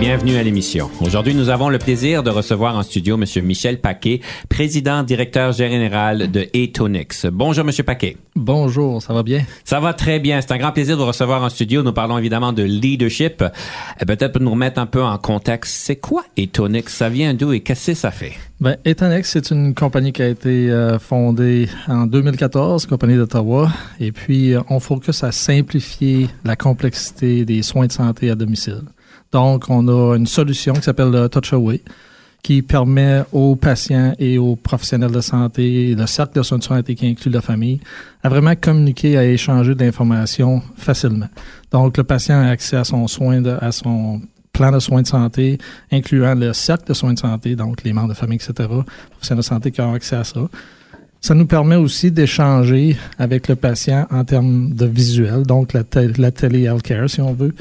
Bienvenue à l'émission. Aujourd'hui, nous avons le plaisir de recevoir en studio M. Michel Paquet, président directeur général de Etonix. Bonjour, M. Paquet. Bonjour, ça va bien? Ça va très bien. C'est un grand plaisir de recevoir en studio. Nous parlons évidemment de leadership. Euh, peut-être pour nous remettre un peu en contexte, c'est quoi Etonix? Ça vient d'où et qu'est-ce que ça fait? Ben, Etonix, c'est une compagnie qui a été euh, fondée en 2014, compagnie d'Ottawa. Et puis, euh, on focus à simplifier la complexité des soins de santé à domicile. Donc, on a une solution qui s'appelle le Touchaway qui permet aux patients et aux professionnels de santé, le cercle de soins de santé qui inclut la famille, à vraiment communiquer, à échanger de l'information facilement. Donc, le patient a accès à son soin, de, à son plan de soins de santé, incluant le cercle de soins de santé, donc les membres de famille, etc., professionnels de santé qui ont accès à ça. Ça nous permet aussi d'échanger avec le patient en termes de visuel, donc la, la télé-healthcare, si on veut,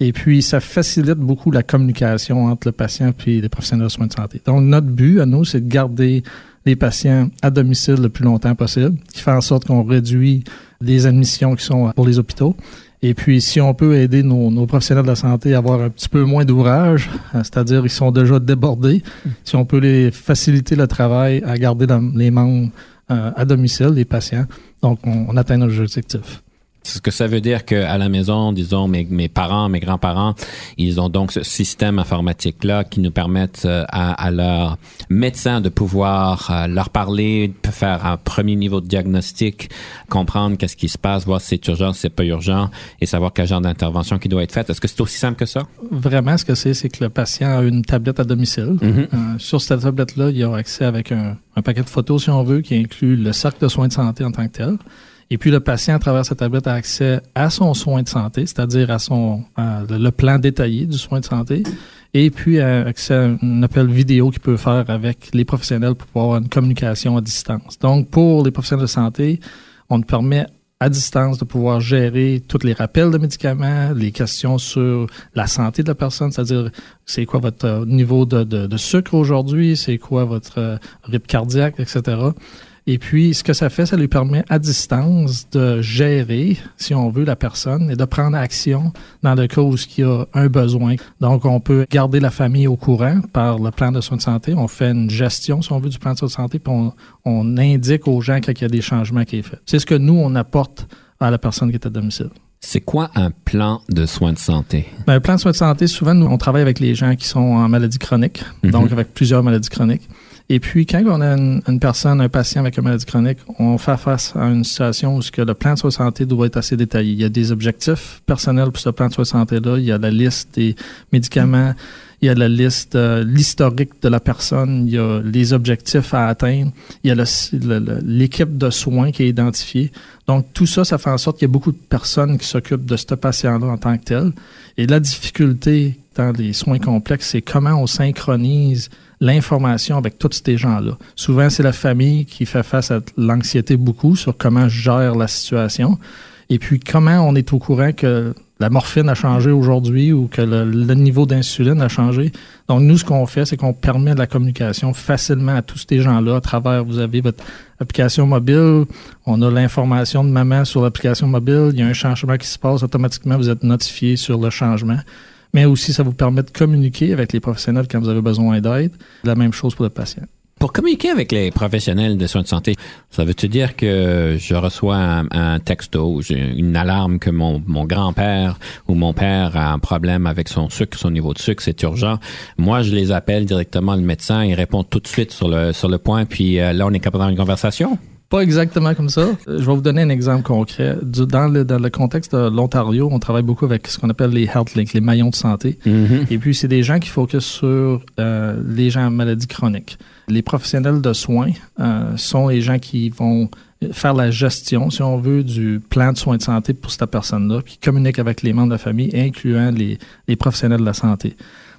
et puis, ça facilite beaucoup la communication entre le patient et les professionnels de soins de santé. Donc, notre but à nous, c'est de garder les patients à domicile le plus longtemps possible, qui fait en sorte qu'on réduit les admissions qui sont pour les hôpitaux. Et puis, si on peut aider nos, professionnels de la santé à avoir un petit peu moins d'ouvrage, euh, c'est-à-dire ils sont déjà débordés, si on peut les faciliter le travail à garder les membres euh, à domicile, les patients, donc on, on atteint notre objectif. Ce que ça veut dire qu'à la maison, disons, mes, mes parents, mes grands-parents, ils ont donc ce système informatique-là qui nous permettent euh, à, à leurs médecins de pouvoir euh, leur parler, faire un premier niveau de diagnostic, comprendre qu'est-ce qui se passe, voir si c'est urgent, si c'est pas urgent, et savoir quel genre d'intervention qui doit être faite. Est-ce que c'est aussi simple que ça? Vraiment, ce que c'est, c'est que le patient a une tablette à domicile. Mm-hmm. Euh, sur cette tablette-là, il a accès avec un, un paquet de photos, si on veut, qui inclut le cercle de soins de santé en tant que tel. Et puis le patient, à travers cette tablette, a accès à son soin de santé, c'est-à-dire à son le plan détaillé du soin de santé, et puis accès à un appel vidéo qu'il peut faire avec les professionnels pour avoir une communication à distance. Donc, pour les professionnels de santé, on permet à distance de pouvoir gérer tous les rappels de médicaments, les questions sur la santé de la personne, c'est-à-dire c'est quoi votre niveau de, de, de sucre aujourd'hui, c'est quoi votre rythme cardiaque, etc. Et puis, ce que ça fait, ça lui permet à distance de gérer, si on veut, la personne et de prendre action dans le cas où il y a un besoin. Donc, on peut garder la famille au courant par le plan de soins de santé. On fait une gestion, si on veut, du plan de soins de santé, puis on, indique aux gens qu'il y a des changements qui sont faits. C'est ce que nous, on apporte à la personne qui est à domicile. C'est quoi un plan de soins de santé? Ben, un plan de soins de santé, souvent, nous, on travaille avec les gens qui sont en maladie chronique, mm-hmm. donc avec plusieurs maladies chroniques. Et puis, quand on a une, personne, un patient avec une maladie chronique, on fait face à une situation où ce que le plan de soins de santé doit être assez détaillé. Il y a des objectifs personnels pour ce plan de soins de santé-là. Il y a la liste des médicaments. Il y a la liste, euh, l'historique de la personne. Il y a les objectifs à atteindre. Il y a l'équipe de soins qui est identifiée. Donc, tout ça, ça fait en sorte qu'il y a beaucoup de personnes qui s'occupent de ce patient-là en tant que tel. Et la difficulté dans les soins complexes, c'est comment on synchronise l'information avec tous ces gens-là. Souvent, c'est la famille qui fait face à l'anxiété beaucoup sur comment je gère la situation. Et puis, comment on est au courant que la morphine a changé aujourd'hui ou que le, niveau d'insuline a changé. Donc, nous, ce qu'on fait, c'est qu'on permet la communication facilement à tous ces gens-là à travers, vous avez votre application mobile, on a l'information de maman sur l'application mobile, il y a un changement qui se passe, automatiquement, vous êtes notifié sur le changement mais aussi ça vous permet de communiquer avec les professionnels quand vous avez besoin d'aide. La même chose pour le patient. Pour communiquer avec les professionnels de soins de santé, ça veut-tu dire que je reçois un, texto, une alarme que mon, mon grand-père ou mon père a un problème avec son sucre, son niveau de sucre, c'est urgent. Moi, je les appelle directement le médecin, il répond tout de suite sur le sur le point, puis euh, là, on est capable d'avoir une conversation? Pas exactement comme ça. Euh, Je vais vous donner un exemple concret. Dans le, dans le contexte de l'Ontario, on travaille beaucoup avec ce qu'on appelle les health links, les maillons de santé. Mhm. Et puis, c'est des gens qui focusent sur euh, les gens en maladie chronique. Les professionnels de soins euh, sont les gens qui vont faire la gestion, si on veut, du plan de soins de santé pour cette personne-là, qui communiquent avec les membres de la famille, incluant les, les professionnels de la santé.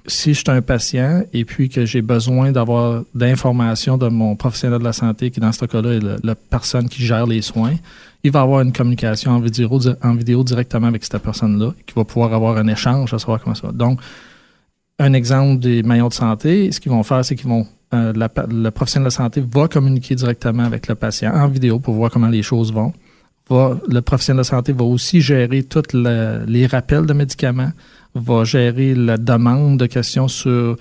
Si je suis un patient et puis que j'ai besoin d'avoir d'informations de mon professionnel de la santé, qui dans ce cas-là est la personne qui gère les soins, il va avoir une communication en vidéo, en vidéo directement avec cette personne-là, qui va pouvoir avoir un échange à savoir comment ça va. Donc, un exemple des maillons de santé, ce qu'ils vont faire, c'est qu'ils vont euh, la le professionnel de la santé va communiquer directement avec le patient en vidéo pour voir comment les choses vont. Le professionnel de santé va aussi gérer tous le- les rappels de médicaments, va gérer la demande de questions sur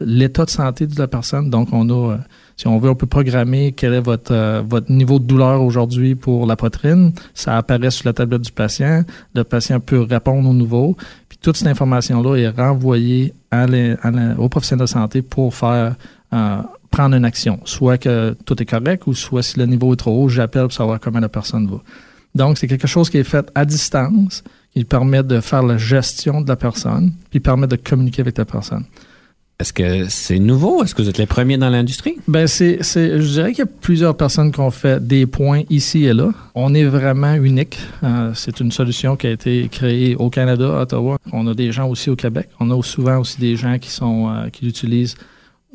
l'état de santé de la personne. Donc, on a, euh, si on veut, on peut programmer quel est votre, euh, votre niveau de douleur aujourd'hui pour la poitrine. Ça apparaît sur la tablette du patient. Le patient peut répondre au nouveau. Puis toute cette information-là est renvoyée à professionnel de santé pour faire euh, prendre une action. Soit que tout est correct ou soit si le niveau est trop haut, j'appelle pour savoir comment la personne va. Donc, c'est quelque chose qui est fait à distance, qui permet de faire la gestion de la personne, puis permet de communiquer avec la personne. Est-ce que c'est nouveau? Est-ce que vous êtes les premiers dans l'industrie? Ben c'est, c'est, je dirais qu'il y a plusieurs personnes qui ont fait des points ici et là. On est vraiment unique. Euh, c'est une solution qui a été créée au Canada, à Ottawa. On a des gens aussi au Québec. On a souvent aussi des gens qui sont euh, qui l'utilisent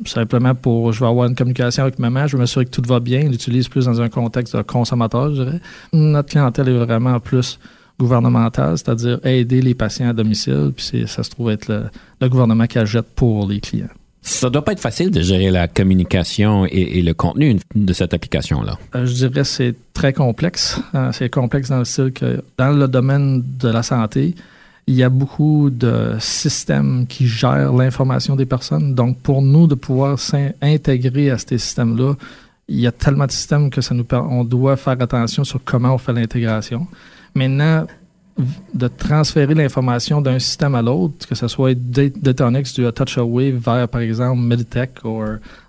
simplement pour je vais avoir une communication avec maman, je vais m'assurer que tout va bien. Ils l'utilisent plus dans un contexte de consommateur, je dirais. Notre clientèle est vraiment plus gouvernementale, c'est-à-dire aider les patients à domicile, puis ça se trouve être le, le gouvernement qui achète pour les clients. Ça doit pas être facile de gérer la communication et, et le contenu de cette application-là. Euh, je dirais que c'est très complexe. Euh, c'est complexe dans le style que dans le domaine de la santé, il y a beaucoup de systèmes qui gèrent l'information des personnes. Donc, pour nous de pouvoir s'intégrer à ces systèmes-là, il y a tellement de systèmes que ça nous on doit faire attention sur comment on fait l'intégration. Maintenant, de transférer l'information d'un système à l'autre, que ce soit Dat- Datonix du Touch Away vers, par exemple, Meditech ou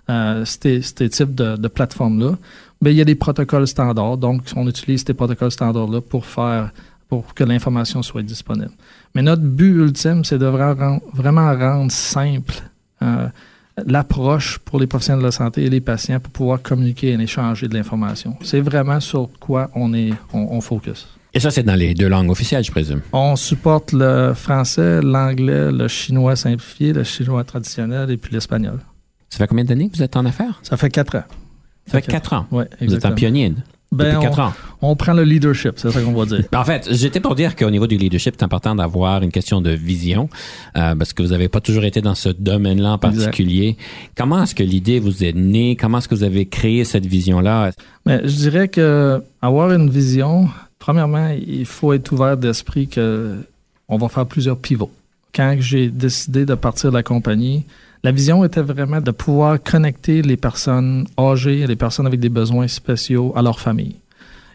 euh, ces, types de, plateformes-là, ben, il y a des protocoles standards. Donc, on utilise ces protocoles standards-là pour faire pour que l'information soit disponible. Mais notre but ultime, c'est de vra- vraiment rendre simple euh, l'approche pour les professionnels de la santé et les patients pour pouvoir communiquer et échanger de l'information. C'est vraiment sur quoi on est, on focus. Et ça, c'est dans les deux langues officielles, je présume. On supporte le français, l'anglais, le chinois simplifié, le chinois traditionnel et puis l'espagnol. Ça fait combien d'années que vous êtes en affaires? Ça fait quatre ans. Ça fait quatre ans. Oui, Vous êtes un exactement. pionnier Ben, depuis quatre on, ans. on prend le leadership, c'est ça qu'on va dire. En fait, j'étais pour dire qu'au niveau du leadership, c'est important d'avoir une question de vision, euh, parce que vous n'avez pas toujours été dans ce domaine-là en particulier. Comment est-ce que l'idée vous est née? Comment est-ce que vous avez créé cette vision-là? Mais je dirais que avoir une vision, premièrement, il faut être ouvert d'esprit que on va faire plusieurs pivots. Quand j'ai décidé de partir de la compagnie, la vision était vraiment de pouvoir connecter les personnes âgées, les personnes avec des besoins spéciaux à leur famille.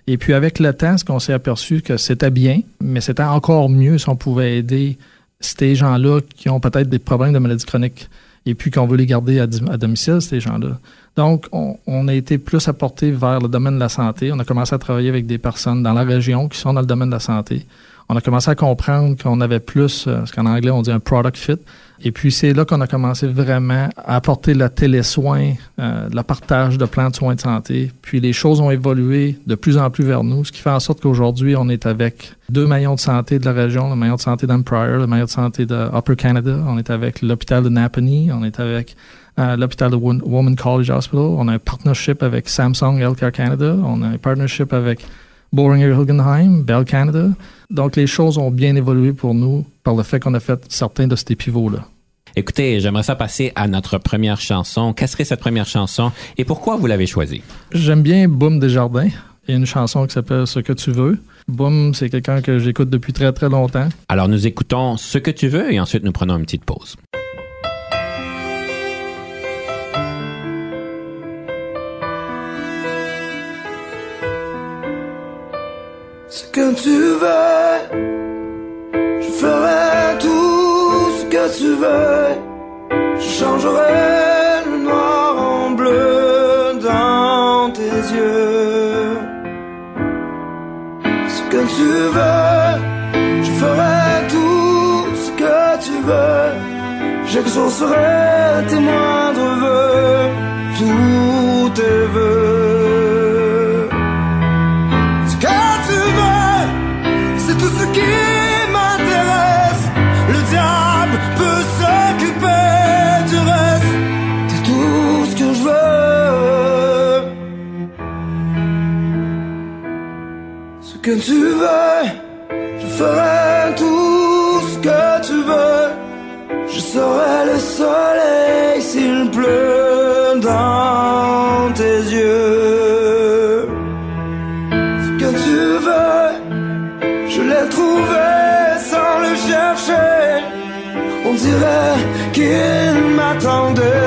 Et puis avec le temps, ce qu'on s'est aperçu que c'était bien, mais c'était encore mieux si on pouvait aider ces gens-là qui ont peut-être des problèmes de maladies chroniques et puis qu'on veut les garder à, domicile, ces gens-là. Donc, on, on a été plus apporté vers le domaine de la santé. On a commencé à travailler avec des personnes dans la région qui sont dans le domaine de la santé. On a commencé à comprendre qu'on avait plus, euh, ce qu'en anglais on dit un product fit. Et puis c'est là qu'on a commencé vraiment à apporter le télésoin, euh, le partage de plans de soins de santé. Puis les choses ont évolué de plus en plus vers nous, ce qui fait en sorte qu'aujourd'hui on est avec deux maillons de santé de la région, le maillon de santé d'Empire, le maillon de santé de Upper Canada. On est avec l'hôpital de Napanee, on est avec euh, l'hôpital de Wo- Women College Hospital. On a un partnership avec Samsung Healthcare Canada. On a un partnership avec Boehringer Ingelheim, Bell Canada. Donc, les choses ont bien évolué pour nous par le fait qu'on a fait certains de ces pivots-là. Écoutez, j'aimerais ça passer à notre première chanson. Quelle serait cette première chanson et pourquoi vous l'avez choisie? J'aime bien Boom Desjardins. Il y a une chanson qui s'appelle Ce que tu veux. Boom, c'est quelqu'un que j'écoute depuis très, très longtemps. Alors, nous écoutons ce que tu veux et ensuite nous prenons une petite pause. Ce que tu veux, tu veux, je changerai le noir en bleu dans tes yeux. Ce que tu veux, je ferai tout ce que tu veux, j'exaucerai tes moindres vœux. Que tu veux, je ferai tout ce que tu veux. Je serai le soleil s'il pleut dans tes yeux. Ce que tu veux, je l'ai trouvé sans le chercher. On dirait qu'il m'attendait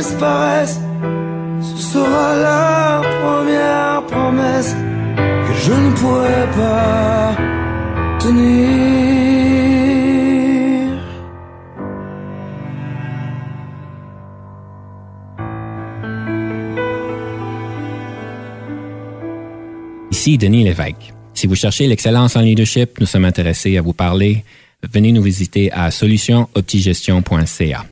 disparaisse, ce sera la première promesse que je ne pourrai pas tenir. Ici Denis Lévesque. Si vous cherchez l'excellence en leadership, nous sommes intéressés à vous parler. Venez nous visiter à solutionoptigestion.ca.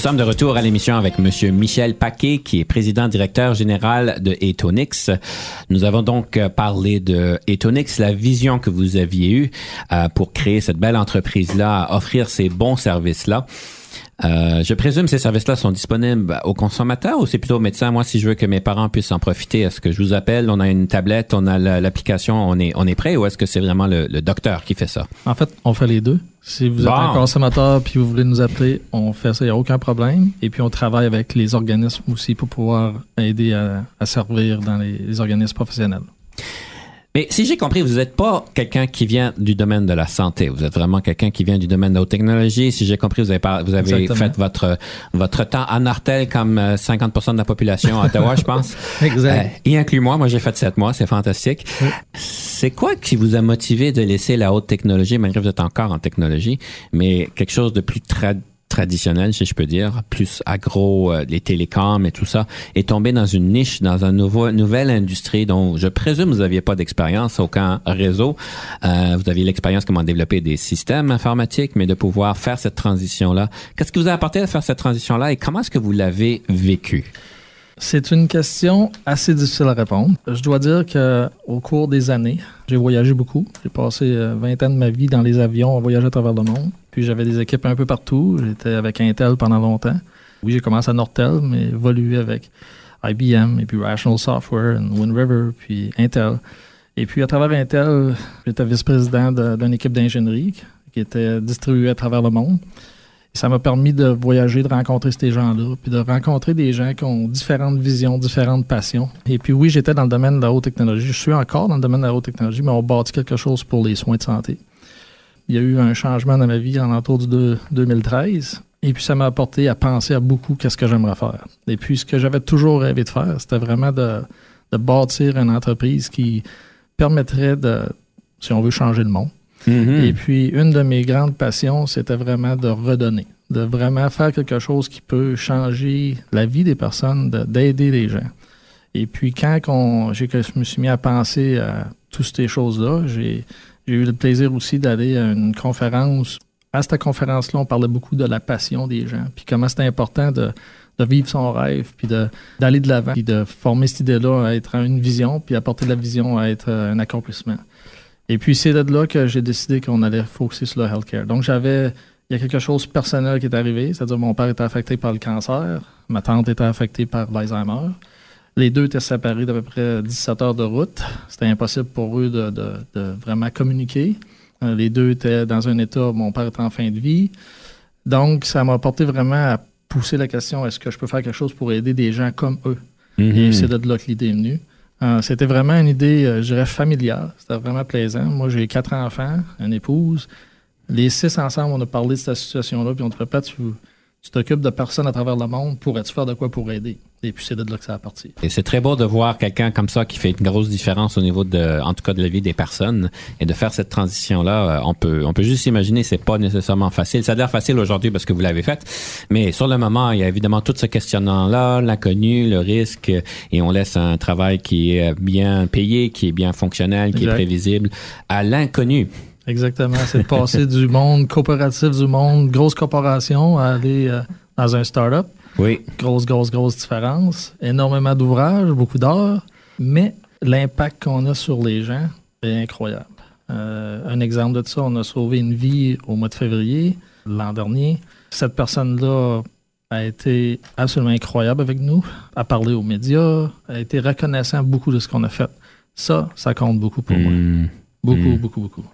sommes de retour à l'émission avec Monsieur Michel Paquet, qui est président directeur général de Etonix. Nous avons donc euh, parlé de Etonix, la vision que vous aviez eue euh, pour créer cette belle entreprise-là, offrir ces bons services-là. Euh, je présume que ces services-là sont disponibles aux consommateurs ou c'est plutôt aux médecins? Moi, si je veux que mes parents puissent en profiter, est-ce que je vous appelle, on a une tablette, on a la- l'application, on est, on est prêt ou est-ce que c'est vraiment le, le docteur qui fait ça? En fait, on fait les deux. Si vous êtes un consommateur puis vous voulez nous appeler, on fait ça, il n'y a aucun problème. Et puis, on travaille avec les organismes aussi pour pouvoir aider à, à servir dans les, les organismes professionnels. Mais si j'ai compris, vous n'êtes pas quelqu'un qui vient du domaine de la santé. Vous êtes vraiment quelqu'un qui vient du domaine de la haute technologie. Si j'ai compris, vous avez, par- vous avez Exactement. fait votre, votre temps en artel comme euh, 50% de la population à Ottawa, je pense. Exact. Euh, y inclut moi. Moi, j'ai fait sept mois. C'est fantastique. Oui. C'est quoi qui vous a motivé de laisser la haute technologie, malgré que vous êtes encore en technologie, mais quelque chose de plus tra- traditionnel, si je peux dire, plus agro, euh, les télécoms et tout ça, et tomber dans une niche, dans une nouveau, nouvelle industrie dont je présume vous n'aviez pas d'expérience, aucun réseau. Euh, vous aviez l'expérience comment développer des systèmes informatiques, mais de pouvoir faire cette transition-là. Qu'est-ce qui vous a apporté de faire cette transition-là et comment est-ce que vous l'avez vécu? C'est une question assez difficile à répondre. Je dois dire que au cours des années, j'ai voyagé beaucoup. J'ai passé euh, 20 ans de ma vie dans les avions, à voyager à travers le monde. Puis j'avais des équipes un peu partout. J'étais avec Intel pendant longtemps. Oui, j'ai commencé à Nortel, mais évolué avec IBM et puis Rational Software, et Wind River, puis Intel. Et puis à travers Intel, j'étais vice-président de- d'une équipe d'ingénierie qui était distribuée à travers le monde. Et ça m'a permis de voyager, de rencontrer ces gens-là, puis de rencontrer des gens qui ont différentes visions, différentes passions. Et puis oui, j'étais dans le domaine de la haute technologie. Je suis encore dans le domaine de la haute technologie, mais on bâtit quelque chose pour les soins de santé. Il y a eu un changement dans ma vie en entour du deux- 2013. Et puis ça m'a apporté à penser à beaucoup qu'est-ce que j'aimerais faire. Et puis ce que j'avais toujours rêvé de faire, c'était vraiment de, de bâtir une entreprise qui permettrait de, si on veut, changer le monde. Mm-hmm. Et puis, une de mes grandes passions, c'était vraiment de redonner, de vraiment faire quelque chose qui peut changer la vie des personnes, de- d'aider les gens. Et puis, quand on, j'ai, je me suis mis à penser à toutes ces choses-là, j'ai, j'ai eu le plaisir aussi d'aller à une conférence. À cette conférence-là, on parlait beaucoup de la passion des gens, puis comment c'était important de, vivre son rêve, puis d'aller de l'avant, puis de former cette idée-là à être une vision, puis apporter de la vision à être un accomplissement. Et puis, c'est de là que j'ai décidé qu'on allait focuser sur le healthcare. Donc, j'avais, il y a quelque chose de personnel qui est arrivé, c'est-à-dire mon père était affecté par le cancer, ma tante était affectée par l'Alzheimer. Les deux étaient séparés d'à peu près 17 heures de route. C'était impossible pour eux de, de, de vraiment communiquer. Euh, les deux étaient dans un état, mon père était en fin de vie. Donc, ça m'a porté vraiment à pousser la question est-ce que je peux faire quelque chose pour aider des gens comme eux? Mhm. Et c'est de là que l'idée est venue. Euh, C'était vraiment une idée, euh, je dirais, familiale. C'était vraiment plaisant. Moi, j'ai quatre enfants, une épouse. Les six ensemble, on a parlé de cette situation-là, puis on te répète, tu tu t'occupes de personnes à travers le monde, pourrais-tu faire de quoi pour aider? Et puis c'est de là que ça a parti. Et c'est très beau de voir quelqu'un comme ça qui fait une grosse différence au niveau de, en tout cas, de la vie des personnes et de faire cette transition-là. euh, On peut, on peut juste imaginer, c'est pas nécessairement facile. Ça a l'air facile aujourd'hui parce que vous l'avez fait, mais sur le moment, il y a évidemment tout ce questionnement-là, l'inconnu, le risque, et on laisse un travail qui est bien payé, qui est bien fonctionnel, qui Exact. est prévisible, à l'inconnu. Exactement. C'est de passer du monde coopératif, du monde grosse corporation, à aller euh, dans un start-up. Oui. Grosse, grosse, grosse différence. Énormément d'ouvrages, beaucoup d'heures, mais l'impact qu'on a sur les gens est incroyable. Euh, un exemple de ça, on a sauvé une vie au mois de février l'an dernier. Cette personne-là a été absolument incroyable avec nous, a parlé aux médias, a été reconnaissant beaucoup de ce qu'on a fait. Ça, ça compte beaucoup pour moi. Hmm. Beaucoup, Mm. beaucoup, beaucoup.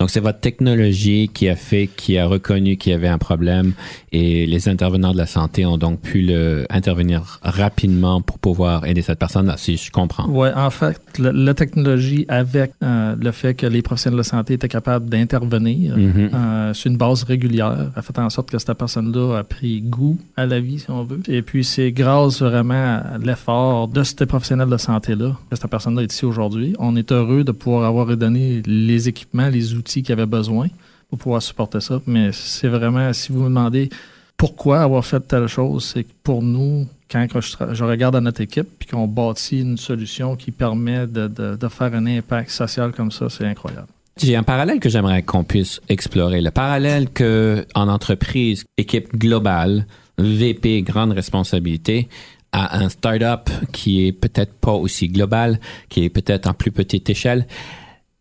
Donc, c'est votre technologie qui a fait, qui a reconnu qu'il y avait un problème et les intervenants de la santé ont donc pu le, intervenir rapidement pour pouvoir aider cette personne-là, si je comprends. Oui, en fait, le- la technologie avec euh, le fait que les professionnels de santé étaient capables d'intervenir Mhm. euh, sur une base régulière a fait en sorte que cette personne-là a pris goût à la vie, si on veut. Et puis, c'est grâce vraiment à l'effort de ces professionnels de santé-là que cette personne-là est ici aujourd'hui. On est heureux de pouvoir avoir redonné les équipements, les outils qu'il avait besoin pour pouvoir supporter ça. Mais c'est vraiment, si vous me demandez pourquoi avoir fait telle chose, c'est que pour nous, quand je, regarde à notre équipe puis qu'on bâtit une solution qui permet de faire un impact social comme ça, c'est incroyable. J'ai un parallèle que j'aimerais qu'on puisse explorer. Le parallèle que en entreprise, équipe globale, VP, grande responsabilité, à un startup qui est peut-être pas aussi global, qui est peut-être en plus petite échelle.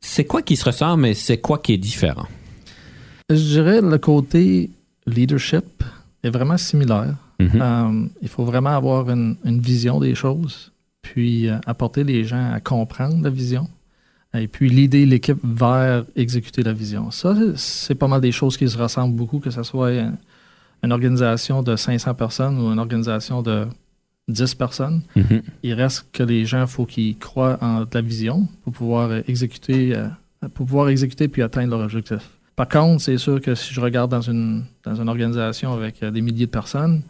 C'est quoi qui se ressemble et c'est quoi qui est différent? Je dirais le côté leadership est vraiment similaire. Mhm. Euh, il faut vraiment avoir une, une vision des choses, puis euh, apporter les gens à comprendre la vision, et puis l'idée l'équipe vers exécuter la vision. Ça, c'est pas mal des choses qui se ressemblent beaucoup, que ce soit une, une organisation de 500 personnes ou une organisation de 10 personnes. Mhm. Il reste que les gens, il faut qu'ils croient en la vision pour pouvoir exécuter, euh, pour pouvoir exécuter puis atteindre leur objectif. Par contre, c'est sûr que si je regarde dans une, dans une organisation avec euh, des milliers de personnes,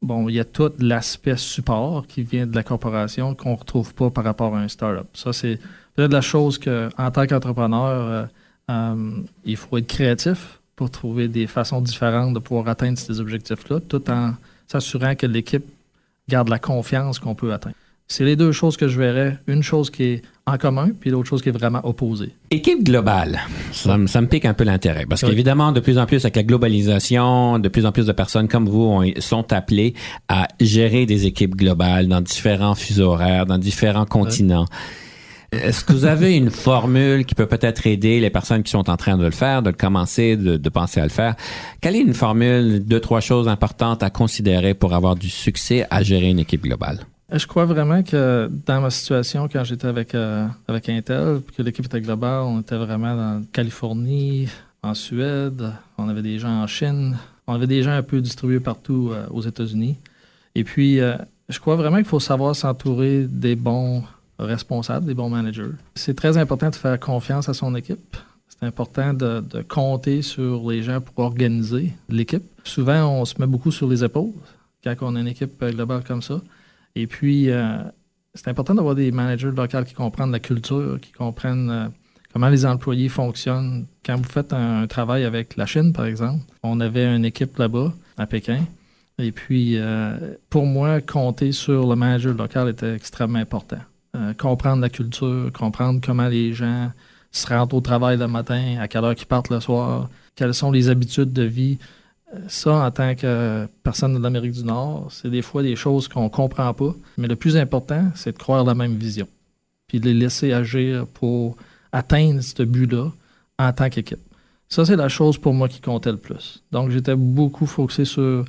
bon, il y a tout l'aspect support qui vient de la corporation qu'on ne retrouve pas par rapport à un startup. Ça, c'est peut-être la chose que, en tant qu'entrepreneur, euh, euh, il faut être créatif pour trouver des façons différentes de pouvoir atteindre ces objectifs-là, tout en s'assurant que l'équipe garde la confiance qu'on peut atteindre. C'est les deux choses que je verrais. Une chose qui est en commun, puis l'autre chose qui est vraiment opposée. Équipe globale, ça, me- ça me pique un peu l'intérêt parce Oui. qu'évidemment, de plus en plus avec la globalisation, de plus en plus de personnes comme vous ont- sont appelées à gérer des équipes globales dans différents fuseaux horaires, dans différents continents. Est-ce que vous avez une formule qui peut peut-être aider les personnes qui sont en train de le faire, de le commencer, de, penser à le faire? Quelle est une formule, deux, trois choses importantes à considérer pour avoir du succès à gérer une équipe globale? Je crois vraiment que dans ma situation, quand j'étais avec, euh, avec Intel, que l'équipe était globale, on était vraiment dans Californie, en Suède, on avait des gens en Chine, on avait des gens un peu distribués partout euh, aux États-Unis. Et puis, euh, je crois vraiment qu'il faut savoir s'entourer des bons responsables, des bons managers. C'est très important de faire confiance à son équipe. C'est important de, compter sur les gens pour organiser l'équipe. Souvent, on se met beaucoup sur les épaules quand on a une équipe globale comme ça. Et puis, euh, c'est important d'avoir des managers locaux qui comprennent la culture, qui comprennent euh, comment les employés fonctionnent. Quand vous faites un, un travail avec la Chine, par exemple, on avait une équipe là-bas, à Pékin, Et puis, euh, pour moi, compter sur le manager local était extrêmement important. Euh, comprendre la culture, comprendre comment les gens se rendent au travail le matin, à quelle heure ils partent le soir, quelles sont les habitudes de vie. Euh, ça, en tant que personne de l'Amérique du Nord, c'est des fois des choses qu'on ne comprend pas. Mais le plus important, c'est de croire la même vision. Puis de les laisser agir pour atteindre ce but-là en tant qu'équipe. Ça, c'est la chose pour moi qui comptait le plus. Donc, j'étais beaucoup focusé sur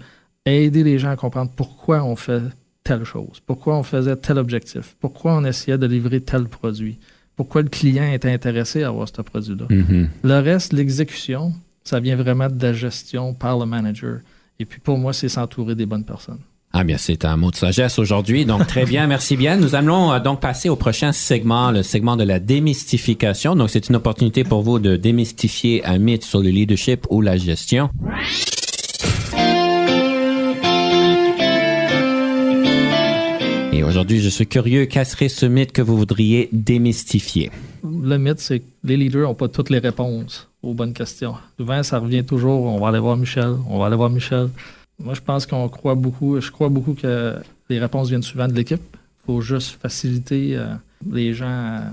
aider les gens à comprendre pourquoi on fait telle chose, pourquoi on faisait tel objectif, pourquoi on essayait de livrer tel produit, pourquoi le client était intéressé à avoir ce produit-là? Mhm. Le reste, l'exécution, ça vient vraiment de la gestion par le manager. Et puis pour moi, c'est s'entourer des bonnes personnes. Ah bien, c'est un mot de sagesse aujourd'hui. Donc très bien, merci bien. Nous allons euh, donc passer au prochain segment, le segment de la démystification. Donc c'est une opportunité pour vous de démystifier un mythe sur le leadership ou la gestion. Aujourd'hui, je suis curieux, quel serait ce mythe que vous voudriez démystifier? Le mythe, c'est que les leaders n'ont pas toutes les réponses aux bonnes questions. Souvent, ça revient toujours, on va aller voir Michel, on va aller voir Michel. Moi, je pense qu'on croit beaucoup, je crois beaucoup que les réponses viennent souvent de l'équipe. Il faut juste faciliter euh, les gens à,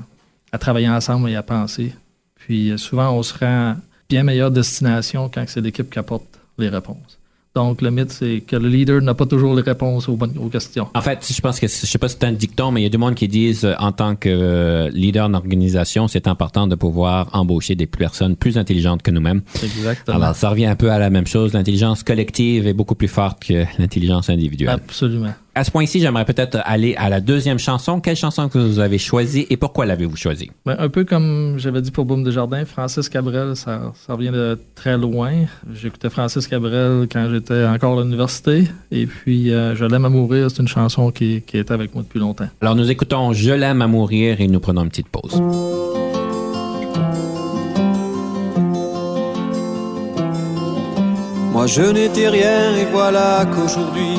à travailler ensemble et à penser. Puis euh, souvent, on se rend bien meilleure destination quand c'est l'équipe qui apporte les réponses. Donc, le mythe, c'est que le leader n'a pas toujours les réponses aux, bonnes, aux questions. En fait, je pense que je sais pas si c'est un dicton, mais il y a du monde qui disent euh, en tant que euh, leader d'organisation, c'est important de pouvoir embaucher des personnes plus intelligentes que nous-mêmes. Exactement. Alors, ça revient un peu à la même chose. L'intelligence collective est beaucoup plus forte que l'intelligence individuelle. Absolument. À ce point-ci, j'aimerais peut-être aller à la deuxième chanson. Quelle chanson que vous avez choisie et pourquoi l'avez-vous choisie? Ben, un peu comme j'avais dit pour Boom Desjardins, Francis Cabrel, ça, ça vient de très loin. J'écoutais Francis Cabrel quand j'étais encore à l'université. Et puis, euh, Je l'aime à mourir, c'est une chanson qui, qui est avec moi depuis longtemps. Alors, nous écoutons Je l'aime à mourir et nous prenons une petite pause. Moi je n'étais rien et voilà qu'aujourd'hui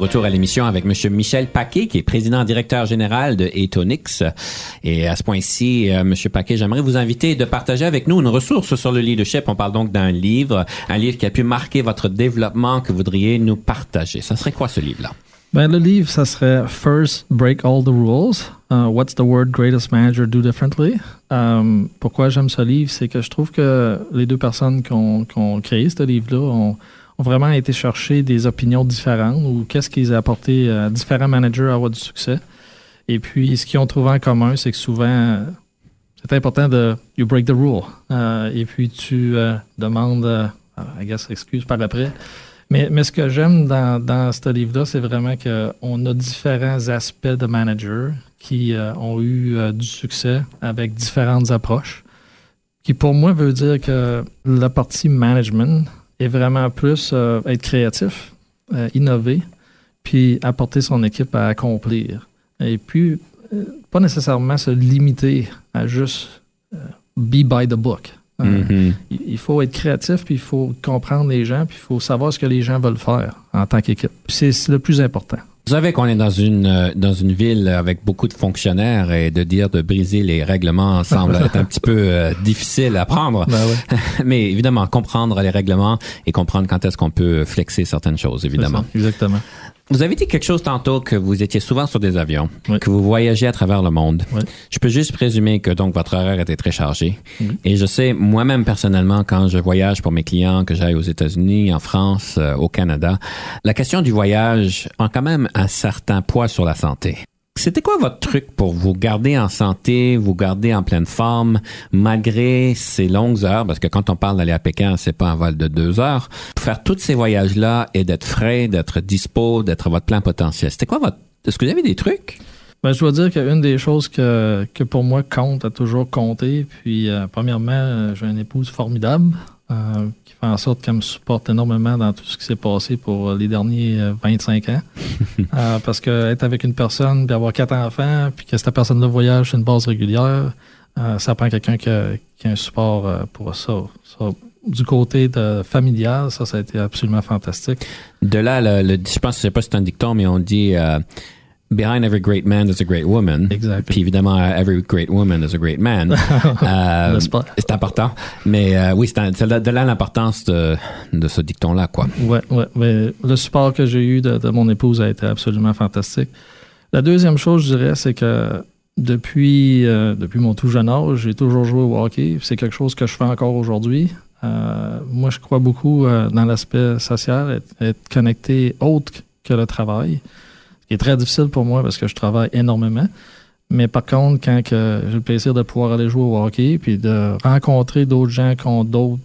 Retour à l'émission avec M. Michel Paquet, qui est président directeur général de Etonix. Et à ce point-ci, euh, M. Paquet, j'aimerais vous inviter de partager avec nous une ressource sur le leadership. On parle donc d'un livre, un livre qui a pu marquer votre développement que vous voudriez nous partager. Ça serait quoi ce livre-là? Ben, le livre, ça serait First Break All the Rules. Uh, what's the word greatest manager do differently? Um, pourquoi j'aime ce livre, c'est que je trouve que les deux personnes qui ont, qui ont créé ce livre-là ont, vraiment été chercher des opinions différentes ou qu'est-ce qu'ils ont apporté à différents managers à avoir du succès. Et puis, ce qu'ils ont trouvé en commun, c'est que souvent, c'est important de you break the rule. Uh, et puis, tu uh, demandes, uh, I guess, excuse par après. Mais, mais ce que j'aime dans, dans ce livre-là, c'est vraiment qu'on a différents aspects de manager qui euh, ont eu euh, du succès avec différentes approches. Qui pour moi veut dire que la partie management est vraiment plus euh, être créatif, innover, puis apporter son équipe à accomplir. Et puis, pas nécessairement se limiter à juste be by the book. Mhm. Il faut être créatif, puis il faut comprendre les gens, puis il faut savoir ce que les gens veulent faire en tant qu'équipe. C'est le plus important. Vous savez qu'on est dans une euh, dans une ville avec beaucoup de fonctionnaires et de dire de briser les règlements semble être un petit peu euh, difficile à prendre. Ben ouais. Mais évidemment, comprendre les règlements et comprendre quand est-ce qu'on peut flexer certaines choses, évidemment. Ça, exactement. Vous avez dit quelque chose tantôt que vous étiez souvent sur des avions, Oui. que vous voyagez à travers le monde. Oui. Je peux juste présumer que donc votre horaire était très chargé. Oui. Et je sais moi-même personnellement quand je voyage pour mes clients, que j'aille aux États-Unis, en France, euh, au Canada, la question du voyage a quand même un certain poids sur la santé. C'était quoi votre truc pour vous garder en santé, vous garder en pleine forme, malgré ces longues heures, parce que quand on parle d'aller à Pékin, c'est pas un vol de deux heures, faire tous ces voyages-là et d'être frais, d'être dispo, d'être à votre plein potentiel. C'était quoi votre... Est-ce que vous avez des trucs? Ben, je dois dire qu'une des choses que, que pour moi compte a toujours compté, puis euh, premièrement, euh, j'ai une épouse formidable euh, fait en sorte qu'elle me supporte énormément dans tout ce qui s'est passé pour les derniers euh, 25 ans. Euh, parce que être avec une personne, puis avoir quatre enfants, puis que cette personne-là voyage sur une base régulière, euh, ça prend quelqu'un qui, a- qui a un support euh, pour ça. Ça, Du côté de familial, ça, ça a été absolument fantastique. De là, le, le- je pense, je sais pas si c'est un dicton, mais on dit euh, Behind every great man there's a great woman. Exact. Puis évidemment, every great woman is a great man. Euh, c'est important. Mais euh, oui, c'est de de là l'importance de, de ce dicton-là, quoi. Ouais, ouais. Mais le support que j'ai eu de, de mon épouse a été absolument fantastique. La deuxième chose, je dirais, c'est que depuis, euh, depuis mon tout jeune âge, j'ai toujours joué au hockey. C'est quelque chose que je fais encore aujourd'hui. Moi, je crois beaucoup dans l'aspect social, être, être connecté autre que le travail, est très difficile pour moi parce que je travaille énormément. Mais par contre, quand que j'ai le plaisir de pouvoir aller jouer au hockey, puis de rencontrer d'autres gens qui ont d'autres,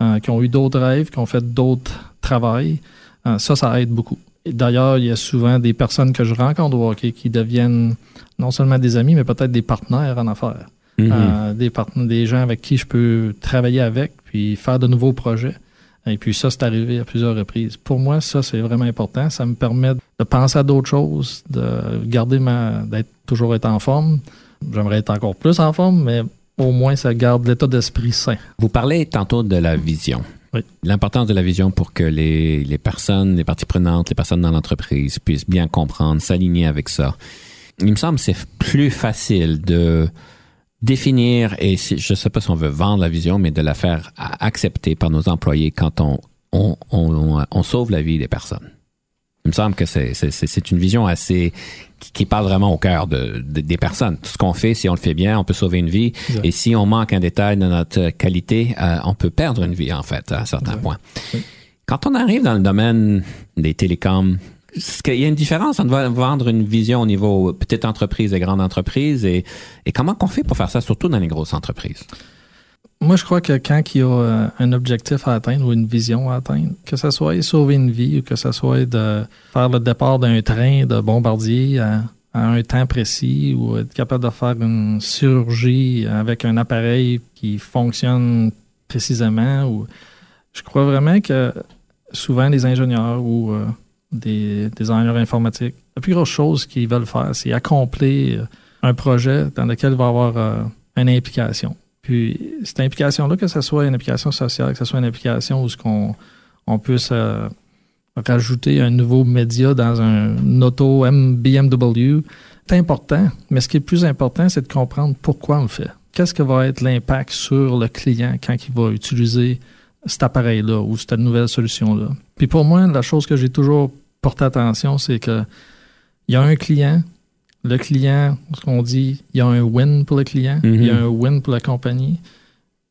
euh, qui ont eu d'autres rêves, qui ont fait d'autres travails, euh, ça, ça aide beaucoup. D'ailleurs, il y a souvent des personnes que je rencontre au hockey qui deviennent non seulement des amis, mais peut-être des partenaires en affaires. Mhm. Euh, des, des gens avec qui je peux travailler avec, puis faire de nouveaux projets. Et puis ça, c'est arrivé à plusieurs reprises. Pour moi, ça, c'est vraiment important. Ça me permet de penser à d'autres choses, de garder ma. d'être toujours être en forme. J'aimerais être encore plus en forme, mais au moins, ça garde l'état d'esprit sain. Vous parlez tantôt de la vision. Oui. L'importance de la vision pour que les, les personnes, les parties prenantes, les personnes dans l'entreprise puissent bien comprendre, s'aligner avec ça. Il me semble que c'est plus facile de définir, et si- je ne sais pas si on veut vendre la vision, mais de la faire accepter par nos employés quand on, on, on, on sauve la vie des personnes. Il me semble que c'est, c'est, c'est- c'est une vision assez qui, qui parle vraiment au cœur de, de- des personnes. Tout ce qu'on fait, si on le fait bien, on peut sauver une vie. Exact. Et si on manque un détail de notre qualité, euh, on peut perdre une vie, en fait, à un certain Exact. point. Oui. Quand on arrive dans le domaine des télécoms, qu'il y a une différence entre vendre une vision au niveau petite entreprise et grande entreprise et, et comment qu'on fait pour faire ça, surtout dans les grosses entreprises? Moi, je crois que quand il y a euh, un objectif à atteindre ou une vision à atteindre, que ce soit sauver une vie ou que ce soit de faire le départ d'un train de bombardier à, à un temps précis ou être capable de faire une chirurgie avec un appareil qui fonctionne précisément, ou je crois vraiment que souvent les ingénieurs ou euh, des designers informatiques, la plus grosse chose qu'ils veulent faire, c'est accomplir un projet dans lequel il va y avoir euh, une implication. Puis cette implication-là, que ce soit une implication sociale, que ce soit une implication où ce qu'on on puisse euh, rajouter un nouveau média dans un auto BMW, c'est important, mais ce qui est plus important, c'est de comprendre pourquoi on le fait. Qu'est-ce que va être l'impact sur le client quand il va utiliser cet appareil-là ou cette nouvelle solution-là. Puis pour moi, la chose que j'ai toujours porté attention, c'est que il y a un client, le client, ce qu'on dit, il y a un win pour le client, il y a Mhm. un win pour la compagnie.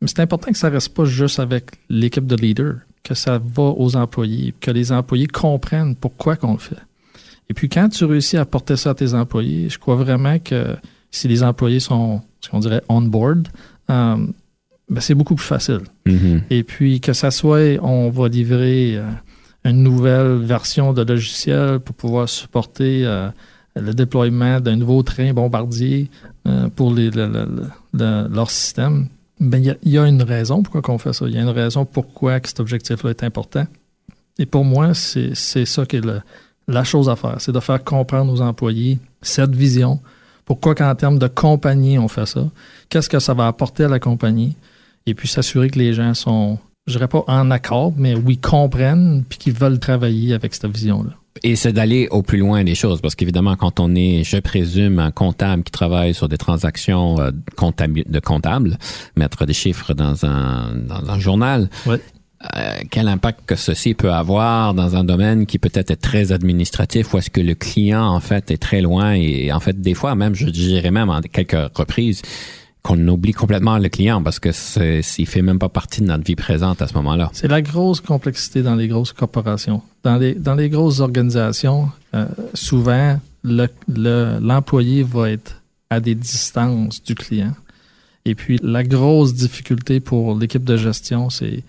Mais c'est important que ça reste pas juste avec l'équipe de leaders, que ça va aux employés, que les employés comprennent pourquoi qu'on le fait. Et puis quand tu réussis à porter ça à tes employés, je crois vraiment que si les employés sont, ce qu'on dirait, on board, euh, ben c'est beaucoup plus facile. Mhm. Et puis que ça soit, on va livrer euh, une nouvelle version de logiciel pour pouvoir supporter euh, le déploiement d'un nouveau train bombardier euh, pour les, le- le- le- le- leur système. Ben, il y a- il y, a une raison pourquoi on fait ça. Il y a une raison pourquoi que cet objectif-là est important. Et pour moi, c'est ça qui est la chose à faire. C'est de faire comprendre aux employés cette vision. Pourquoi qu'en termes de compagnie, on fait ça? Qu'est-ce que ça va apporter à la compagnie? Et puis s'assurer que les gens sont, je dirais pas en accord, mais oui, comprennent puis qu'ils veulent travailler avec cette vision-là. Et c'est d'aller au plus loin des choses, parce qu'évidemment, quand on est, je présume, un comptable qui travaille sur des transactions euh, de comptables, mettre des chiffres dans un, dans un journal, Ouais. euh, quel impact que ceci peut avoir dans un domaine qui peut-être est très administratif, ou est-ce que le client, en fait, est très loin, et en fait, des fois, même, je dirais même en quelques reprises, qu'on oublie complètement le client parce que c'est, il fait même pas partie de notre vie présente à ce moment-là. C'est la grosse complexité dans les grosses corporations. Dans les, dans les grosses organisations, euh, souvent, le- le- l'employé va être à des distances du client. Et puis, la grosse difficulté pour l'équipe de gestion, c'est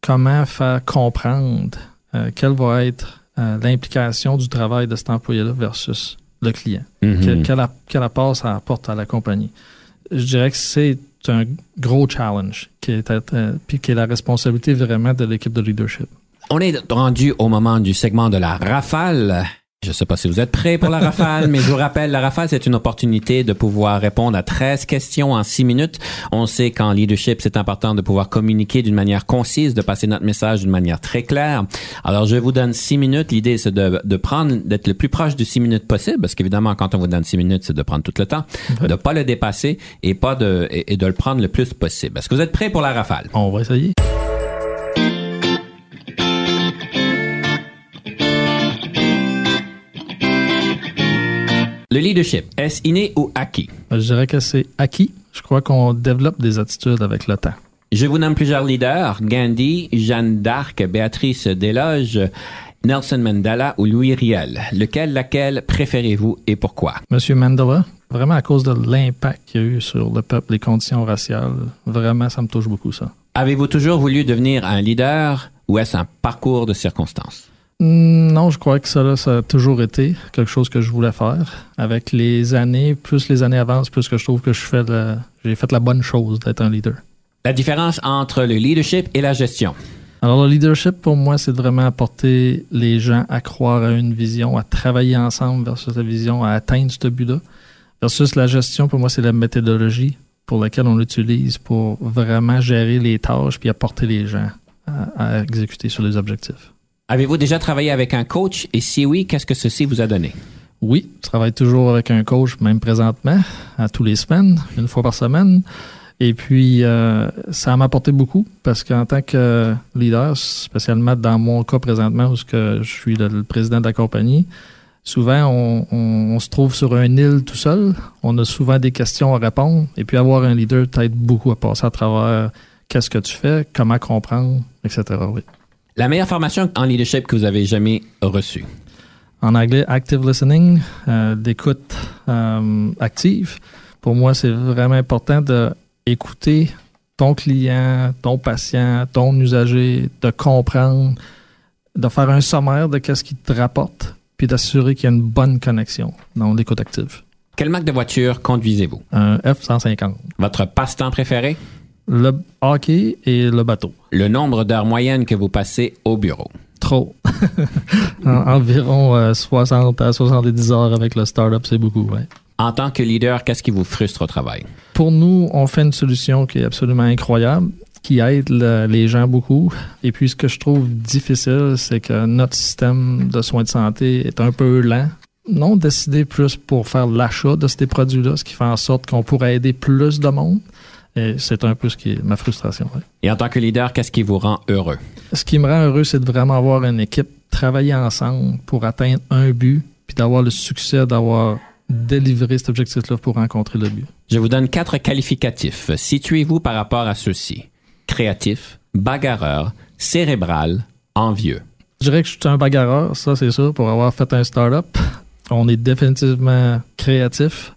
comment faire comprendre euh, quelle va être euh, l'implication du travail de cet employé-là versus le client. Mhm. Quel, app- quel apport ça apporte à la compagnie. Je dirais que c'est un gros challenge qui est, euh, puis qui est la responsabilité vraiment de l'équipe de leadership. On est rendu au moment du segment de la rafale. Je ne sais pas si vous êtes prêts pour la rafale, mais je vous rappelle, la rafale, c'est une opportunité de pouvoir répondre à 13 questions en 6 minutes. On sait qu'en leadership, c'est important de pouvoir communiquer d'une manière concise, de passer notre message d'une manière très claire. Alors, je vous donne 6 minutes. L'idée, c'est de, de prendre, d'être le plus proche de 6 minutes possible, parce qu'évidemment, quand on vous donne 6 minutes, c'est de prendre tout le temps, de pas le dépasser et pas de, et, et de le prendre le plus possible. Est-ce que vous êtes prêts pour la rafale? On va essayer. Le leadership, est-ce inné ou acquis? Je dirais que c'est acquis. Je crois qu'on développe des attitudes avec le temps. Je vous nomme plusieurs leaders. Gandhi, Jeanne d'Arc, Béatrice Desloges, Nelson Mandela ou Louis Riel. Lequel, laquelle préférez-vous et pourquoi? Monsieur Mandela, vraiment à cause de l'impact qu'il y a eu sur le peuple, les conditions raciales, vraiment, ça me touche beaucoup, ça. Avez-vous toujours voulu devenir un leader ou est-ce un parcours de circonstances? Hmm, Non, je crois que ça, là, ça a toujours été quelque chose que je voulais faire. Avec les années, plus les années avancent, plus que je trouve que je fais j'ai fait la bonne chose d'être un leader. La différence entre le leadership et la gestion? Alors, le leadership, pour moi, c'est vraiment apporter les gens à croire à une vision, à travailler ensemble versus la vision, à atteindre ce but-là. Versus la gestion, pour moi, c'est la méthodologie pour laquelle on l'utilise pour vraiment gérer les tâches puis apporter les gens à, à exécuter sur les objectifs. Avez-vous déjà travaillé avec un coach? Et si oui, qu'est-ce que ceci vous a donné? Oui, je travaille toujours avec un coach, même présentement, à tous les semaines, une fois par semaine. Et puis, euh, ça m'a apporté beaucoup parce qu'en tant que leader, spécialement dans mon cas présentement où je suis le, président de la compagnie, souvent on se trouve sur une île tout seul. On a souvent des questions à répondre. Et puis, avoir un leader t'aide beaucoup à passer à travers qu'est-ce que tu fais, comment comprendre, etc. Oui. La meilleure formation en leadership que vous avez jamais reçue? en anglais active listening, euh, d'écoute euh, active. Pour moi, c'est vraiment important de écouter ton client, ton patient, ton usager, de comprendre, de faire un sommaire de qu'est-ce qu'il te rapporte, puis d'assurer qu'il y a une bonne connexion dans l'écoute active. Quelle marque de voiture conduisez-vous? Un F-150. Votre passe-temps préféré? Le hockey et le bateau. Le nombre d'heures moyennes que vous passez au bureau? Trop. En- environ euh, 60 à 70 heures avec le startup, c'est beaucoup, ouais. En tant que leader, qu'est-ce qui vous frustre au travail? Pour nous, on fait une solution qui est absolument incroyable. qui aide le- les gens beaucoup. Et puis, ce que je trouve difficile, c'est que notre système de soins de santé est un peu lent. Non décidé plus pour faire l'achat de ces produits-là, ce qui fait en sorte qu'on pourrait aider plus de monde. Et c'est un peu ce qui est ma frustration. ouais. Et en tant que leader, qu'est-ce qui vous rend heureux? Ce qui me rend heureux, c'est de vraiment avoir une équipe travailler ensemble pour atteindre un but, puis d'avoir le succès d'avoir délivré cet objectif-là pour rencontrer le but. Je vous donne quatre qualificatifs. Situez-vous par rapport à ceux-ci. Créatif, bagarreur, cérébral, envieux. Je dirais que je suis un bagarreur, ça c'est sûr, pour avoir fait un start-up. On est définitivement créatif.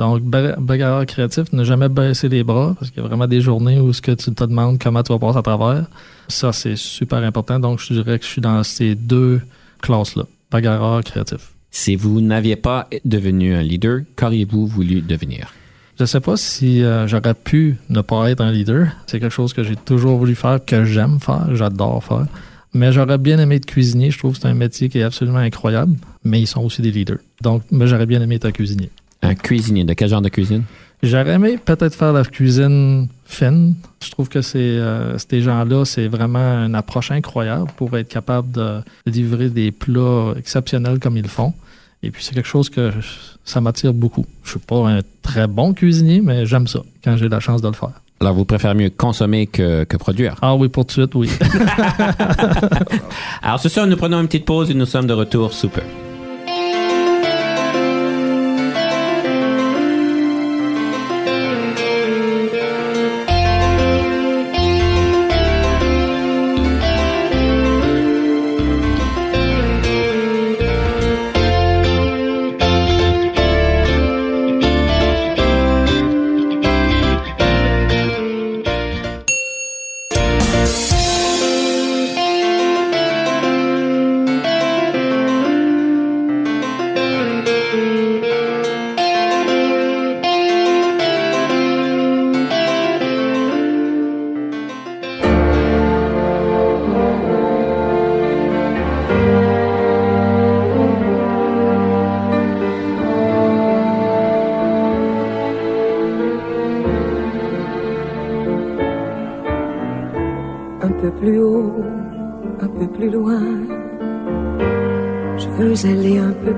Donc, ba- bagarreur créatif, ne jamais baisser les bras, parce qu'il y a vraiment des journées où ce que tu te demandes comment tu vas passer à travers. Ça, c'est super important. Donc, je dirais que je suis dans ces deux classes-là. Bagarreur créatif. Si vous n'aviez pas devenu un leader, qu'auriez-vous voulu devenir? Je sais pas si euh, j'aurais pu ne pas être un leader. C'est quelque chose que j'ai toujours voulu faire, que j'aime faire, j'adore faire. Mais j'aurais bien aimé être cuisinier. Je trouve que c'est un métier qui est absolument incroyable. Mais ils sont aussi des leaders. Donc, j'aurais bien aimé être cuisinier. Un cuisinier. De quel genre de cuisine? J'aurais aimé peut-être faire la cuisine fine. Je trouve que c'est euh, ces gens-là, c'est vraiment une approche incroyable pour être capable de livrer des plats exceptionnels comme ils le font. Et puis c'est quelque chose que je- ça m'attire beaucoup. Je suis pas un très bon cuisinier, mais j'aime ça quand j'ai la chance de le faire. Alors, vous préférez mieux consommer que, que produire? Ah oui, pour tout de suite, oui. Alors, ce soir, nous prenons une petite pause et nous sommes de retour sous peu.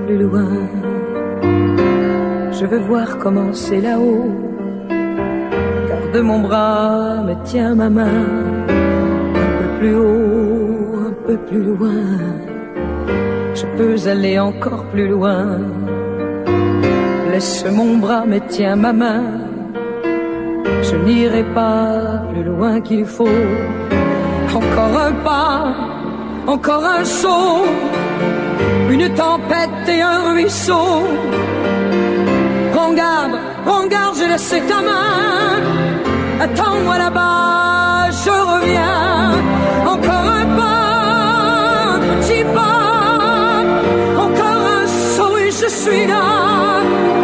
Plus loin. Je veux voir comment c'est là-haut. Garde mon bras, me tiens ma main. Un peu plus haut, un peu plus loin. Je peux aller encore plus loin. Laisse mon bras, me tiens ma main. Je n'irai pas plus loin qu'il faut. Encore un pas, encore un saut, une tempête et un ruisseau. Prends garde, prends garde, j'ai laissé ta main. Attends-moi là-bas, je reviens. Encore un pas, un petit pas, encore un saut et je suis là. Là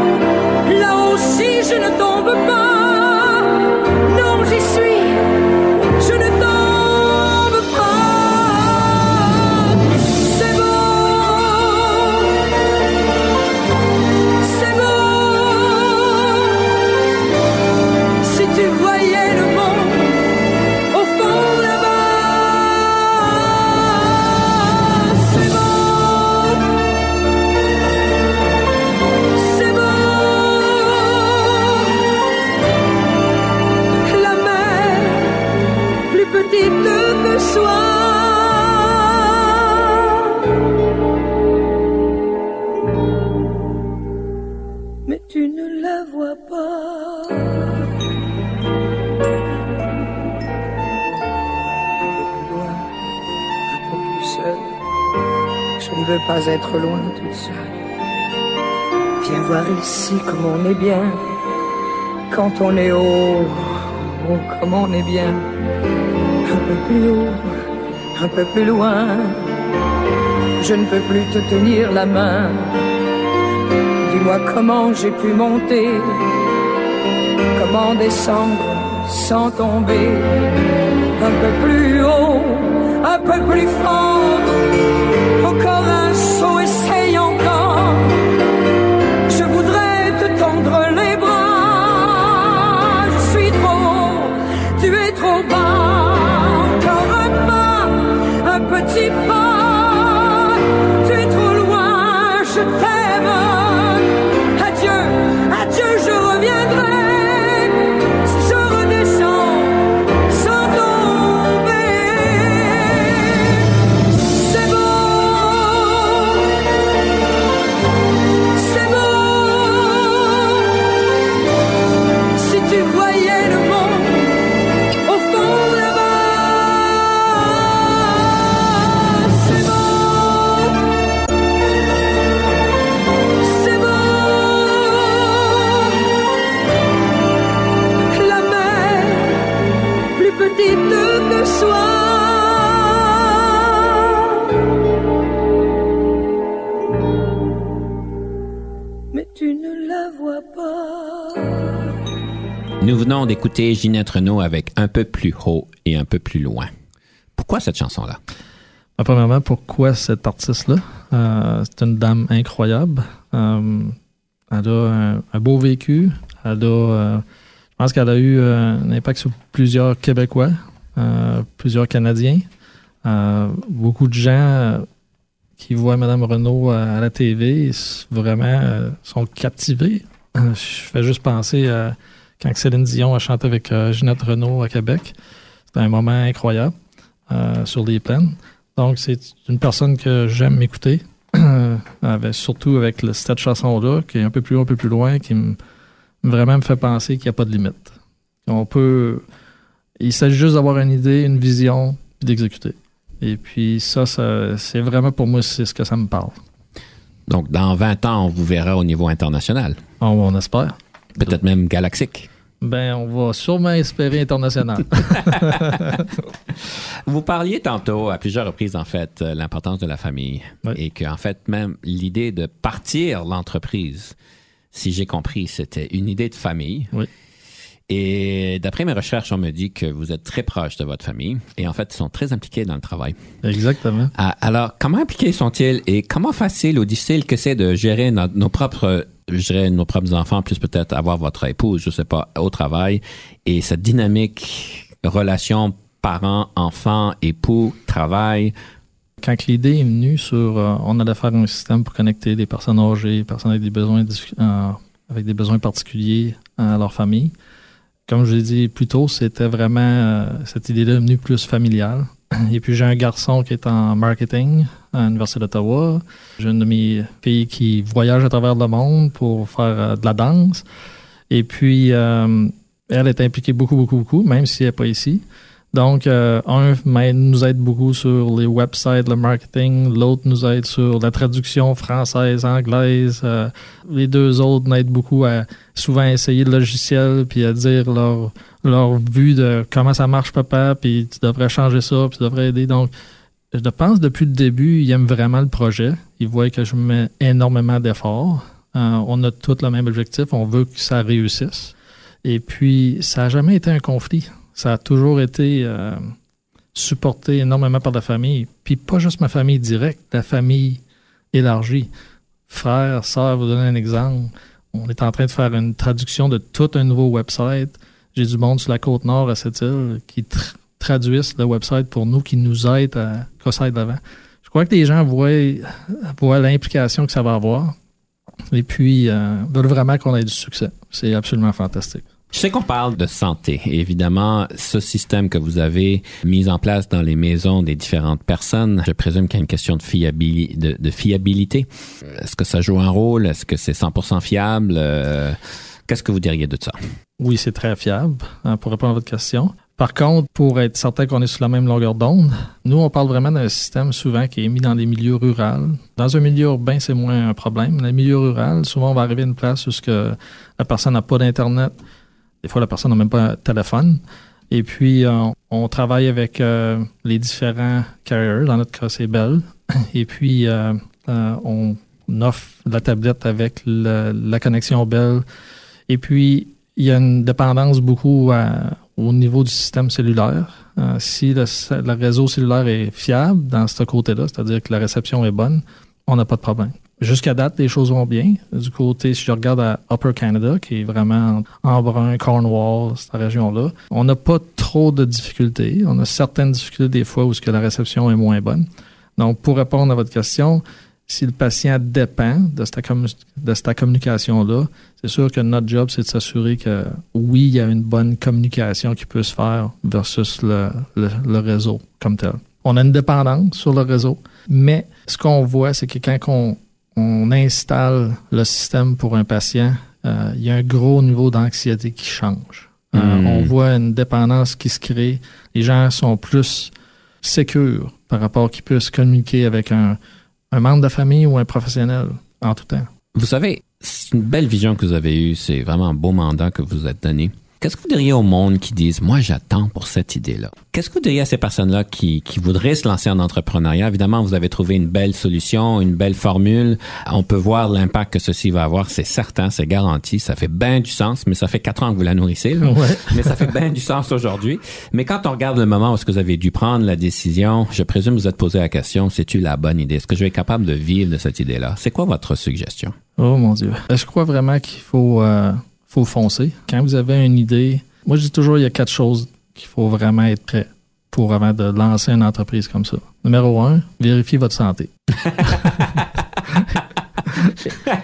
être loin toute seule. Viens voir ici comme on est bien. Quand on est haut, oh, comme on est bien. Un peu plus haut, un peu plus loin. Je ne peux plus te tenir la main. Dis-moi comment j'ai pu monter, comment descendre sans tomber. Un peu plus haut, un peu plus fort. Encore un saut, essaye d'écouter Ginette Renault avec Un peu plus haut et un peu plus loin. Pourquoi cette chanson-là? Ben, premièrement, pourquoi cette artiste-là? Euh, c'est une dame incroyable. Euh, elle a un, beau vécu. Elle a, euh, je pense qu'elle a eu un impact sur plusieurs Québécois, plusieurs Canadiens. Beaucoup de gens qui voient Mme Renault à, la TV vraiment sont captivés. Je fais juste penser à quand Céline Dion a chanté avec euh, Ginette Renault à Québec. C'était un moment incroyable euh, sur les plaines. Donc, c'est une personne que j'aime écouter, avec- surtout avec le- cette chanson-là, qui est un peu plus haut, un peu plus loin, qui me, vraiment me fait penser qu'il n'y a pas de limite. On peut. Il s'agit juste d'avoir une idée, une vision, puis d'exécuter. Et puis, ça, ça c'est vraiment pour moi, c'est ce que ça me parle. Donc, dans 20 ans, on vous verra au niveau international, On, on espère. Peut-être même galaxique. Ben, on va sûrement espérer international. Vous parliez tantôt, à plusieurs reprises, en fait, euh, l'importance de la famille. Oui. Et qu'en fait, même l'idée de partir l'entreprise, si j'ai compris, c'était une idée de famille. Oui. Et d'après mes recherches, on me dit que vous êtes très proche de votre famille et en fait, ils sont très impliqués dans le travail. Exactement. Ah, Alors, comment impliqués sont-ils et comment facile ou difficile que c'est de gérer no- nos propres, je dirais, nos propres enfants, plus peut-être avoir votre épouse, je sais pas, au travail et cette dynamique relation parents, enfants, époux, travail. Quand l'idée est venue sur euh, on allait faire un système pour connecter des personnes âgées, personnes avec des besoins euh, avec des besoins particuliers à leur famille, comme je l'ai dit plus tôt, c'était vraiment euh, cette idée-là est venue plus familiale. Et puis j'ai un garçon qui est en marketing à l'Université d'Ottawa. J'ai une de mes filles qui voyage à travers le monde pour faire euh, de la danse. Et puis euh, elle est impliquée beaucoup, beaucoup, beaucoup, même si elle n'est pas ici. Donc, euh, un nous aide beaucoup sur les websites, le marketing. L'autre nous aide sur la traduction française, anglaise. Euh, les deux autres nous aident beaucoup à souvent essayer le logiciel puis à dire leur, leur vue de comment ça marche, papa, puis tu devrais changer ça, puis tu devrais aider. Donc, je pense depuis le début, ils aiment vraiment le projet. Ils voient que je mets énormément d'efforts. Euh, on a tous le même objectif. On veut que ça réussisse. Et puis, ça n'a jamais été un conflit. Ça a toujours été euh, supporté énormément par la famille. Puis pas juste ma famille directe, la famille élargie. Frères, sœurs, vous donner un exemple. On est en train de faire une traduction de tout un nouveau website. J'ai du monde sur la côte nord à cette île qui tr- traduisent le website pour nous, qui nous aident à de l'avant. Je crois que les gens voient, voient l'implication que ça va avoir. Et puis, euh, veulent vraiment qu'on ait du succès. C'est absolument fantastique. Je sais qu'on parle de santé. Évidemment, ce système que vous avez mis en place dans les maisons des différentes personnes, je présume qu'il y a une question de, fiabili- de fiabilité. Est-ce que ça joue un rôle? Est-ce que c'est 100% fiable? Euh, Qu'est-ce que vous diriez de ça? Oui, c'est très fiable, hein, pour répondre à votre question. Par contre, pour être certain qu'on est sur la même longueur d'onde, nous, on parle vraiment d'un système souvent qui est mis dans les milieux ruraux. Dans un milieu urbain, c'est moins un problème. Dans les milieux ruraux, souvent, on va arriver à une place où que la personne n'a pas d'Internet. Des fois, la personne n'a même pas un téléphone. Et puis, on, on travaille avec euh, les différents carriers. Dans notre cas, c'est Bell. Et puis, euh, euh, on offre la tablette avec la connexion Bell. Et puis, il y a une dépendance beaucoup au niveau du système cellulaire. Euh, si le, le réseau cellulaire est fiable dans ce côté-là, c'est-à-dire que la réception est bonne, on n'a pas de problème. Jusqu'à date, les choses vont bien. Du côté, si je regarde à Upper Canada, qui est vraiment en brun, Cornwall, cette région-là, on n'a pas trop de difficultés. On a certaines difficultés des fois où ce que la réception est moins bonne. Donc, pour répondre à votre question, si le patient dépend de cette, commu- de cette communication-là, c'est sûr que notre job, c'est de s'assurer que oui, il y a une bonne communication qui peut se faire versus le, le- le réseau comme tel. On a une dépendance sur le réseau, mais ce qu'on voit, c'est que quand on, on installe le système pour un patient, euh, il y a un gros niveau d'anxiété qui change. Euh, Mm. On voit une dépendance qui se crée. Les gens sont plus sécures par rapport à qu'ils puissent communiquer avec un, un membre de famille ou un professionnel en tout temps. Vous savez, c'est une belle vision que vous avez eue. C'est vraiment un beau mandat que vous êtes donné. Qu'est-ce que vous diriez au monde qui disent, moi, j'attends pour cette idée-là? Qu'est-ce que vous diriez à ces personnes-là qui, qui voudraient se lancer en entrepreneuriat? Évidemment, vous avez trouvé une belle solution, une belle formule. On peut voir l'impact que ceci va avoir. C'est certain, c'est garanti. Ça fait bien du sens, mais ça fait quatre ans que vous la nourrissez. là. Ouais. mais ça fait bien du sens aujourd'hui. Mais quand on regarde le moment où est-ce que vous avez dû prendre la décision, je présume que vous êtes posé la question, c'est-tu la bonne idée? Est-ce que je vais être capable de vivre de cette idée-là? C'est quoi votre suggestion? Oh mon Dieu. Je crois vraiment qu'il faut, euh, faut foncer. Quand vous avez une idée, moi je dis toujours il y a quatre choses qu'il faut vraiment être prêt pour avant de lancer une entreprise comme ça. Numéro un, vérifiez votre santé.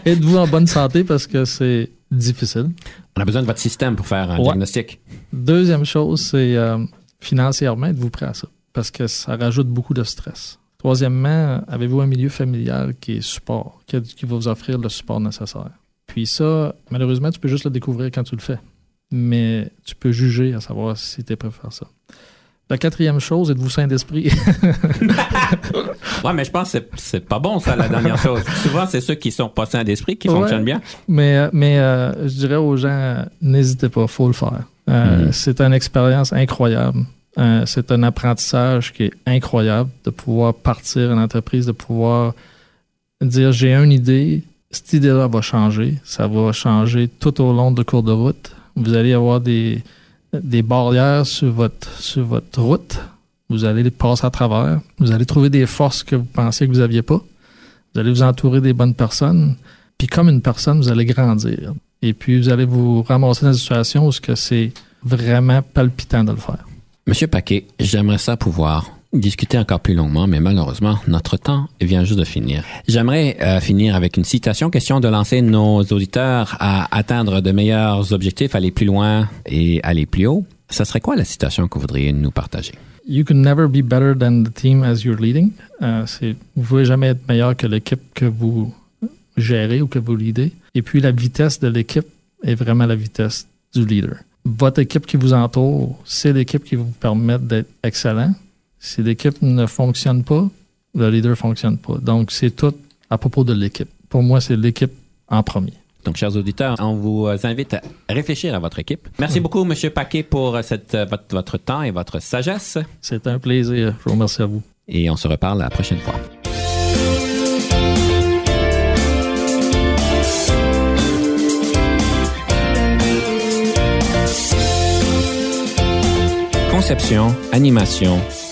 Êtes-vous en bonne santé parce que c'est difficile? On a besoin de votre système pour faire un Ouais. diagnostic. Deuxième chose, c'est euh, financièrement, êtes-vous prêt à ça? Parce que ça rajoute beaucoup de stress. Troisièmement, avez-vous un milieu familial qui est support, qui, qui va vous offrir le support nécessaire? Puis ça, malheureusement, tu peux juste le découvrir quand tu le fais. Mais tu peux juger à savoir si tu es prêt à faire ça. La quatrième chose, êtes-vous sain d'esprit? Ouais, mais je pense que c'est- pas bon, ça, la dernière chose. Souvent, c'est ceux qui sont pas sains d'esprit qui Ouais. fonctionnent bien. Mais, mais euh, je dirais aux gens, n'hésitez pas, faut le faire. Euh, Mhm. C'est une expérience incroyable. Euh, c'est un apprentissage qui est incroyable de pouvoir partir une entreprise, de pouvoir dire j'ai une idée, cette idée-là va changer. Ça va changer tout au long de cours de route. Vous allez avoir des, des barrières sur votre, sur votre route. Vous allez les passer à travers. Vous allez trouver des forces que vous pensiez que vous n'aviez pas. Vous allez vous entourer des bonnes personnes. Puis comme une personne, vous allez grandir. Et puis vous allez vous ramasser dans une situation où c'est vraiment palpitant de le faire. Monsieur Paquet, j'aimerais ça pouvoir discuter encore plus longuement, mais malheureusement, notre temps vient juste de finir. J'aimerais euh, finir avec une citation, question de lancer nos auditeurs à atteindre de meilleurs objectifs, aller plus loin et aller plus haut. Ça serait quoi la citation que vous voudriez nous partager? You can never be better than the team as you're leading. Euh, c'est, vous ne pouvez jamais être meilleur que l'équipe que vous gérez ou que vous leadez. Et puis la vitesse de l'équipe est vraiment la vitesse du leader. Votre équipe qui vous entoure, c'est l'équipe qui vous permettre d'être excellent. Si l'équipe ne fonctionne pas, le leader ne fonctionne pas. Donc c'est tout à propos de l'équipe. Pour moi, c'est l'équipe en premier. Donc, chers auditeurs, on vous euh, invite à réfléchir à votre équipe. Merci beaucoup, Monsieur Paquet, pour euh, cette, euh, votre, votre temps et votre sagesse. C'est un plaisir. Je vous remercie à vous. Et on se reparle la prochaine fois. Conception, animation,